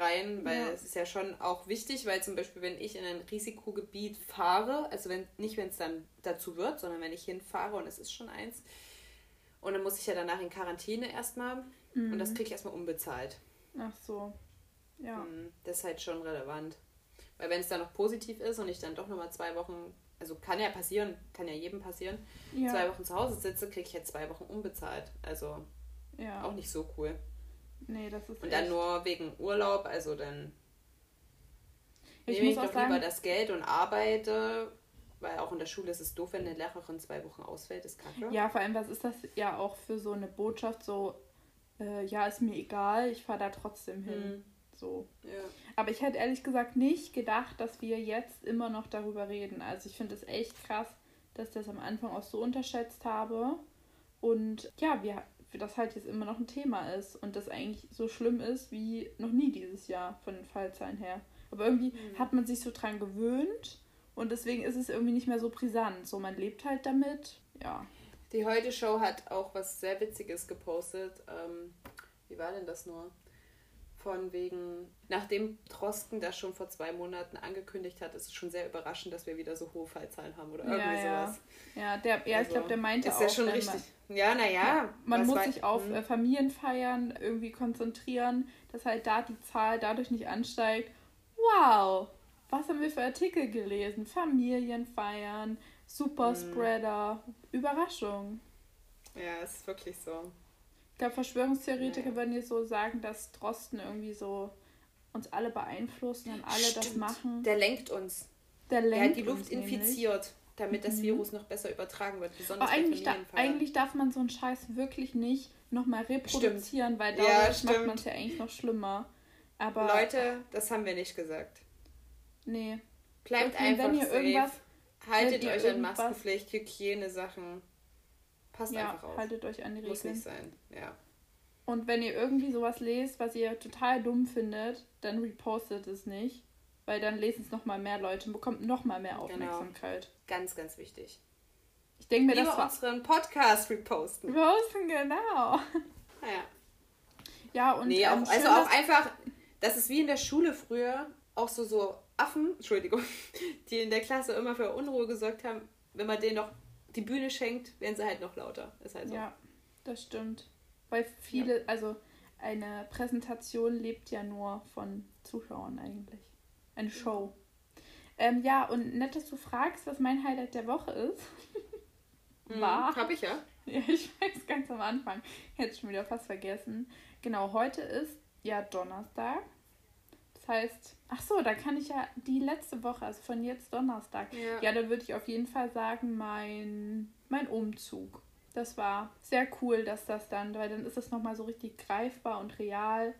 rein, weil ja. es ist ja schon auch wichtig, weil zum Beispiel, wenn ich in ein Risikogebiet fahre, also wenn nicht, wenn es dann dazu wird, sondern wenn ich hinfahre und es ist schon eins, und dann muss ich ja danach in Quarantäne erstmal mhm. und das mhm. kriege ich erstmal unbezahlt. Ach so. Ja. Mhm, das ist halt schon relevant. Weil wenn es dann noch positiv ist und ich dann doch nochmal zwei Wochen, also kann ja passieren, kann ja jedem passieren, ja. zwei Wochen zu Hause sitze, kriege ich jetzt zwei Wochen unbezahlt. Also ja. auch nicht so cool. Nee, das ist. Und dann nur wegen Urlaub, also dann ich nehme ich doch sagen, lieber das Geld und arbeite, weil auch in der Schule ist es doof, wenn eine Lehrerin zwei Wochen ausfällt, ist kacke. Ja, vor allem, was ist das ja auch für so eine Botschaft, so, äh, ja, ist mir egal, ich fahre da trotzdem hin. Mhm. So. Ja. Aber ich hätte ehrlich gesagt nicht gedacht, dass wir jetzt immer noch darüber reden. Also ich finde es echt krass, dass ich das am Anfang auch so unterschätzt habe. Und ja, wir das halt jetzt immer noch ein Thema ist und das eigentlich so schlimm ist wie noch nie dieses Jahr von den Fallzahlen her. Aber irgendwie mhm. hat man sich so dran gewöhnt und deswegen ist es irgendwie nicht mehr so brisant. So, man lebt halt damit, ja. Die Heute-Show hat auch was sehr Witziges gepostet. Ähm, wie war denn das nur? Von wegen, nachdem Drosten das schon vor zwei Monaten angekündigt hat, ist es schon sehr überraschend, dass wir wieder so hohe Fallzahlen haben oder irgendwie ja, ja. sowas. Ja, der, ja also, ich glaube, der meinte ist auch. Ist ja schon richtig. Ja, naja. Ja, man muss sich auf hm. Familienfeiern irgendwie konzentrieren, dass halt da die Zahl dadurch nicht ansteigt. Wow, was haben wir für Artikel gelesen? Familienfeiern, Superspreader, hm. Überraschung. Ja, ist wirklich so. Glaube, Verschwörungstheoretiker würden jetzt so sagen, dass Drosten irgendwie so uns alle beeinflussen und alle Stimmt. das machen. Der lenkt uns. Der lenkt Der hat die Luft infiziert. Damit das mhm. Virus noch besser übertragen wird. Besonders Aber eigentlich, da, eigentlich darf man so einen Scheiß wirklich nicht nochmal reproduzieren, stimmt. weil dadurch ja, macht man es ja eigentlich noch schlimmer. Aber Leute, das haben wir nicht gesagt. Nee. Bleibt okay, einfach wenn ihr safe. Irgendwas, Haltet euch an Maskenpflicht, Hygiene-Sachen. Passt ja, einfach auf. haltet euch an die Regeln. Muss nicht sein, ja. Und wenn ihr irgendwie sowas lest, was ihr total dumm findet, dann repostet es nicht. Weil dann lesen es nochmal mehr Leute und bekommt nochmal mehr genau. Aufmerksamkeit. Genau. Ganz, ganz wichtig. Ich denke mir, Lieber das war... unseren Podcast reposten. Reposten, genau. Naja. Ja, und... Nee, ähm, auch, also auch einfach, das ist wie in der Schule früher, auch so, so Affen, Entschuldigung, die in der Klasse immer für Unruhe gesorgt haben. Wenn man denen noch die Bühne schenkt, werden sie halt noch lauter. Ist halt so. Ja, das stimmt. Weil viele, ja. also eine Präsentation lebt ja nur von Zuschauern eigentlich. Eine Show. Ähm, ja, und nett, dass du fragst, was mein Highlight der Woche ist. Mhm, War. Hab ich ja. Ja, ich weiß ganz am Anfang. Ich hätte schon wieder fast vergessen. Genau, heute ist ja Donnerstag. Das heißt, ach so, da kann ich ja die letzte Woche, also von jetzt Donnerstag, ja, ja da würde ich auf jeden Fall sagen, mein, mein Umzug. Das war sehr cool, dass das dann, weil dann ist es nochmal so richtig greifbar und real,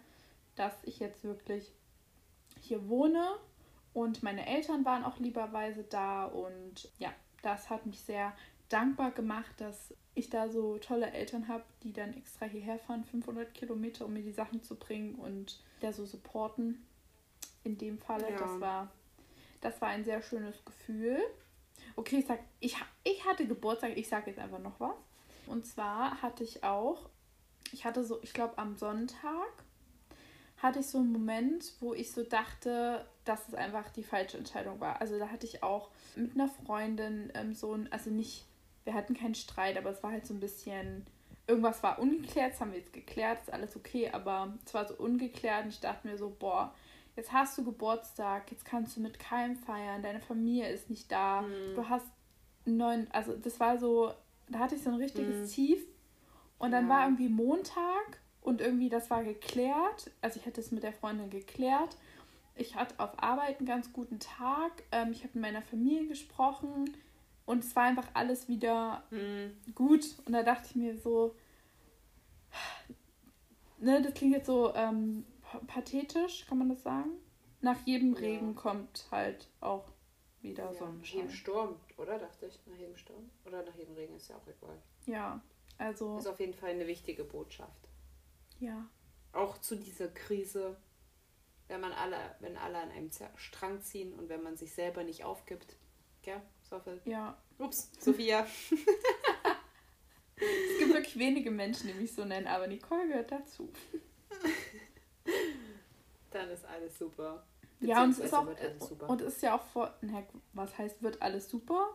dass ich jetzt wirklich hier wohne und meine Eltern waren auch lieberweise da und ja, das hat mich sehr dankbar gemacht, dass ich da so tolle Eltern habe, die dann extra hierher fahren, 500 Kilometer, um mir die Sachen zu bringen und da so supporten. In dem Falle, ja. das war, das war ein sehr schönes Gefühl. Okay, ich sag, ich, ich hatte Geburtstag, ich sage jetzt einfach noch was. Und zwar hatte ich auch, ich hatte so, ich glaube am Sonntag hatte ich so einen Moment, wo ich so dachte, dass es einfach die falsche Entscheidung war. Also da hatte ich auch mit einer Freundin ähm, so ein, also nicht, wir hatten keinen Streit, aber es war halt so ein bisschen, irgendwas war ungeklärt, das haben wir jetzt geklärt, ist alles okay, aber es war so ungeklärt und ich dachte mir so, boah, jetzt hast du Geburtstag, jetzt kannst du mit keinem feiern, deine Familie ist nicht da, mhm. du hast neun, also das war so, da hatte ich so ein richtiges mhm. Tief und dann ja. war irgendwie Montag und irgendwie, das war geklärt. Also ich hatte es mit der Freundin geklärt. Ich hatte auf Arbeit einen ganz guten Tag. Ähm, ich habe mit meiner Familie gesprochen. Und es war einfach alles wieder mhm. gut. Und da dachte ich mir so, ne, das klingt jetzt so ähm, pathetisch, kann man das sagen? Nach jedem ja. Regen kommt halt auch wieder ja, Sonnenschein. Nach jedem Sturm, oder? Dachte ich, nach jedem Sturm. Oder nach jedem Regen ist ja auch egal. Ja, also. Ist auf jeden Fall eine wichtige Botschaft. Ja. Auch zu dieser Krise, wenn man alle, wenn alle an einem Strang ziehen und wenn man sich selber nicht aufgibt. Gell, Sophie? Ja. Ups, Sophia. es gibt wirklich wenige Menschen, die mich so nennen, aber Nicole gehört dazu. Alles super. Ja, und es ist auch und es ist ja auch vor, na, was heißt wird alles super?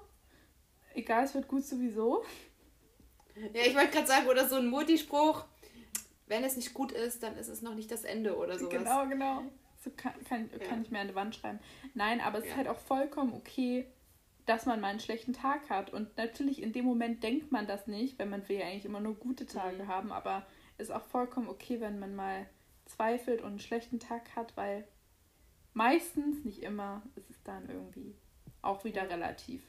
Egal, es wird gut sowieso. Ja, ich wollte gerade sagen, oder so ein Multispruch, wenn es nicht gut ist, dann ist es noch nicht das Ende oder sowas. Genau, genau. So kann, kann, ja. kann ich mir an die Wand schreiben. Nein, aber es ja. ist halt auch vollkommen okay, dass man mal einen schlechten Tag hat. Und natürlich in dem Moment denkt man das nicht, weil man will ja eigentlich immer nur gute Tage mhm. haben, aber es ist auch vollkommen okay, wenn man mal zweifelt und einen schlechten Tag hat, weil meistens, nicht immer, ist es dann irgendwie auch wieder relativ.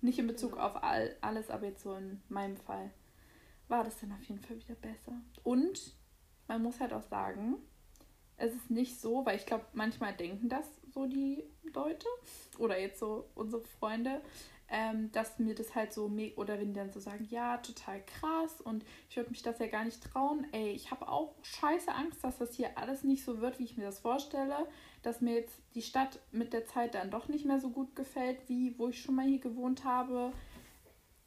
Nicht in Bezug genau. auf all, alles, aber jetzt so in meinem Fall war das dann auf jeden Fall wieder besser. Und man muss halt auch sagen, es ist nicht so, weil ich glaube, manchmal denken das so die Leute oder jetzt so unsere Freunde, ähm, dass mir das halt so oder wenn die dann so sagen, ja, total krass und ich würde mich das ja gar nicht trauen. Ey, ich habe auch scheiße Angst, dass das hier alles nicht so wird, wie ich mir das vorstelle, dass mir jetzt die Stadt mit der Zeit dann doch nicht mehr so gut gefällt, wie wo ich schon mal hier gewohnt habe.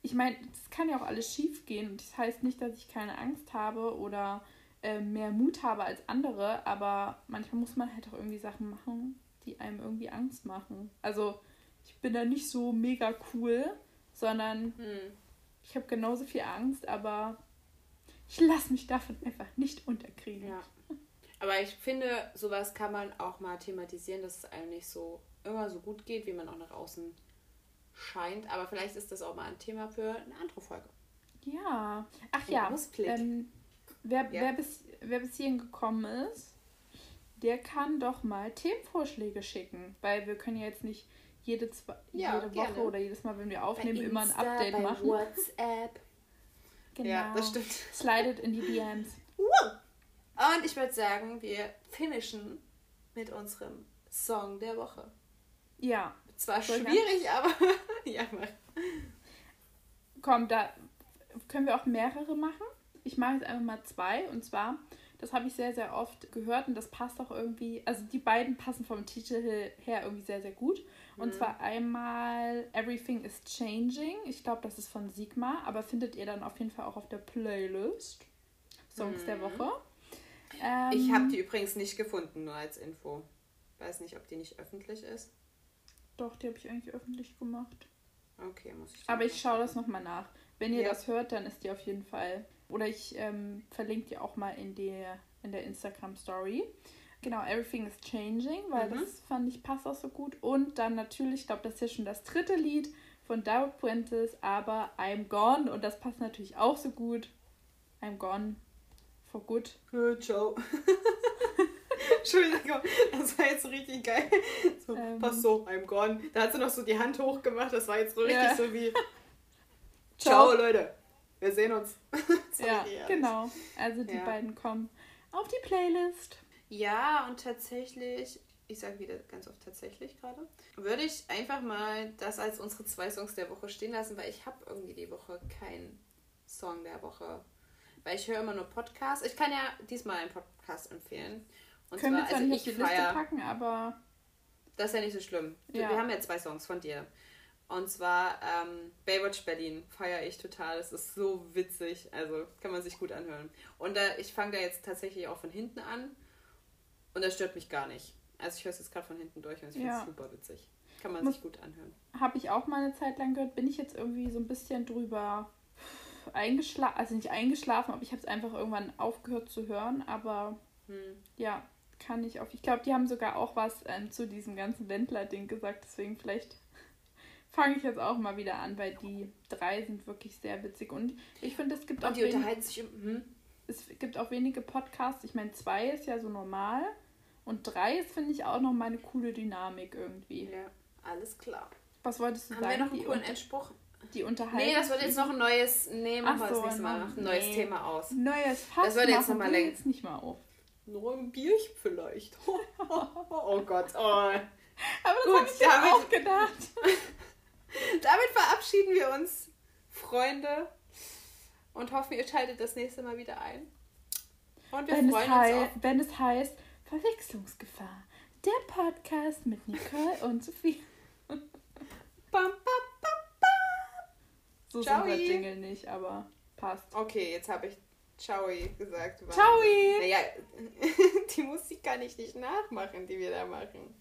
Ich meine, das kann ja auch alles schief gehen. Das heißt nicht, dass ich keine Angst habe oder äh, mehr Mut habe als andere, aber manchmal muss man halt auch irgendwie Sachen machen, die einem irgendwie Angst machen. Also ich bin da nicht so mega cool, sondern hm. ich habe genauso viel Angst, aber ich lasse mich davon einfach nicht unterkriegen. Ja. Aber ich finde, sowas kann man auch mal thematisieren, dass es einem nicht so immer so gut geht, wie man auch nach außen scheint. Aber vielleicht ist das auch mal ein Thema für eine andere Folge. Ja. Ach ja. Ähm, wer, ja. Wer, bis, wer bis hierhin gekommen ist, der kann doch mal Themenvorschläge schicken. Weil wir können ja jetzt nicht jede, zwei, ja, jede Woche oder jedes Mal, wenn wir aufnehmen, Insta, immer ein Update machen. WhatsApp. Genau. Ja, das stimmt. Slidet in die DMs. Und ich würde sagen, wir finishen mit unserem Song der Woche. Ja. Zwar schwierig, aber ja, mach. Komm, da können wir auch mehrere machen. Ich mache jetzt einfach mal zwei. Und zwar, das habe ich sehr, sehr oft gehört und das passt auch irgendwie. Also die beiden passen vom Titel her irgendwie sehr, sehr gut. Und mhm. zwar einmal Everything is Changing. Ich glaube, das ist von Sigma, aber findet ihr dann auf jeden Fall auch auf der Playlist. Songs mhm. der Woche. Ähm, ich habe die übrigens nicht gefunden, nur als Info. Weiß nicht, ob die nicht öffentlich ist. Doch, die habe ich eigentlich öffentlich gemacht. Okay, muss ich. Aber ich schaue das nochmal nach. Wenn ihr ja. das hört, dann ist die auf jeden Fall. Oder ich ähm, verlinke die auch mal in der, in der Instagram Story. Genau, Everything is Changing, weil mhm. das fand ich passt auch so gut. Und dann natürlich, ich glaube, das ist ja schon das dritte Lied von David Puentes, aber I'm Gone. Und das passt natürlich auch so gut. I'm Gone for good. Good, ciao. Entschuldigung, das war jetzt so richtig geil. So, ähm, pass so, I'm gone. Da hat sie noch so die Hand hochgemacht, das war jetzt so richtig yeah. so wie Ciao, Ciao Leute. Wir sehen uns. ja, genau. Also die ja. beiden kommen auf die Playlist. Ja, und tatsächlich, ich sage wieder ganz oft tatsächlich gerade, würde ich einfach mal das als unsere zwei Songs der Woche stehen lassen, weil ich habe irgendwie die Woche keinen Song der Woche. Weil ich höre immer nur Podcasts. Ich kann ja diesmal einen Podcast empfehlen. Und Können zwar, wir also nicht ich die Liste packen, aber... Das ist ja nicht so schlimm. Ja. Wir haben ja zwei Songs von dir. Und zwar ähm, Baywatch Berlin feiere ich total. Es ist so witzig. Also kann man sich gut anhören. Und äh, ich fange da jetzt tatsächlich auch von hinten an. Und das stört mich gar nicht. Also ich höre es jetzt gerade von hinten durch und ich finde es super witzig. Kann man Muss, sich gut anhören. Habe ich auch mal eine Zeit lang gehört. Bin ich jetzt irgendwie so ein bisschen drüber eingeschlafen. Also nicht eingeschlafen, aber ich habe es einfach irgendwann aufgehört zu hören. Aber hm. ja, kann ich auf. Ich glaube, die haben sogar auch was ähm, zu diesem ganzen Wendler-Ding gesagt. Deswegen vielleicht fange ich jetzt auch mal wieder an, weil die drei sind wirklich sehr witzig. Und ich finde, es gibt und auch. Die unterhalten sich. Hm? Es gibt auch wenige Podcasts. Ich meine, zwei ist ja so normal. Und drei ist, finde ich, auch noch mal eine coole Dynamik irgendwie. Ja, alles klar. Was wolltest du Haben sagen? Haben wir noch einen coolen Endspruch? Die unterhalten. Nee, das wird jetzt noch ein neues. Nee, machen wir so, das nächste Mal ein neues nee. Thema aus. Neues Fass Das wird jetzt nochmal länger. jetzt nicht mal auf. Nur ein Bierchen vielleicht. oh Gott. Oh. Aber das habe ich damit, auch gedacht. damit verabschieden wir uns, Freunde. Und hoffen, ihr schaltet das nächste Mal wieder ein. Und wir wenn freuen uns auf... Wenn es heißt Verwechslungsgefahr. Der Podcast mit Nicole und Sophie. bam, bam, bam, bam. So Ciao. sind wir Jingle nicht, aber passt. Okay, jetzt habe ich Ciao gesagt. Ciao! Naja, die Musik kann ich nicht nachmachen, die wir da machen.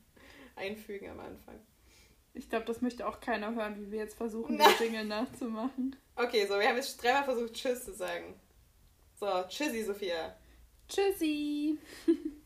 Einfügen am Anfang. Ich glaube, das möchte auch keiner hören, wie wir jetzt versuchen, den Jingle nachzumachen. Okay, so, wir haben jetzt dreimal versucht, Tschüss zu sagen. So, Tschüssi, Sophia. Tschüssi.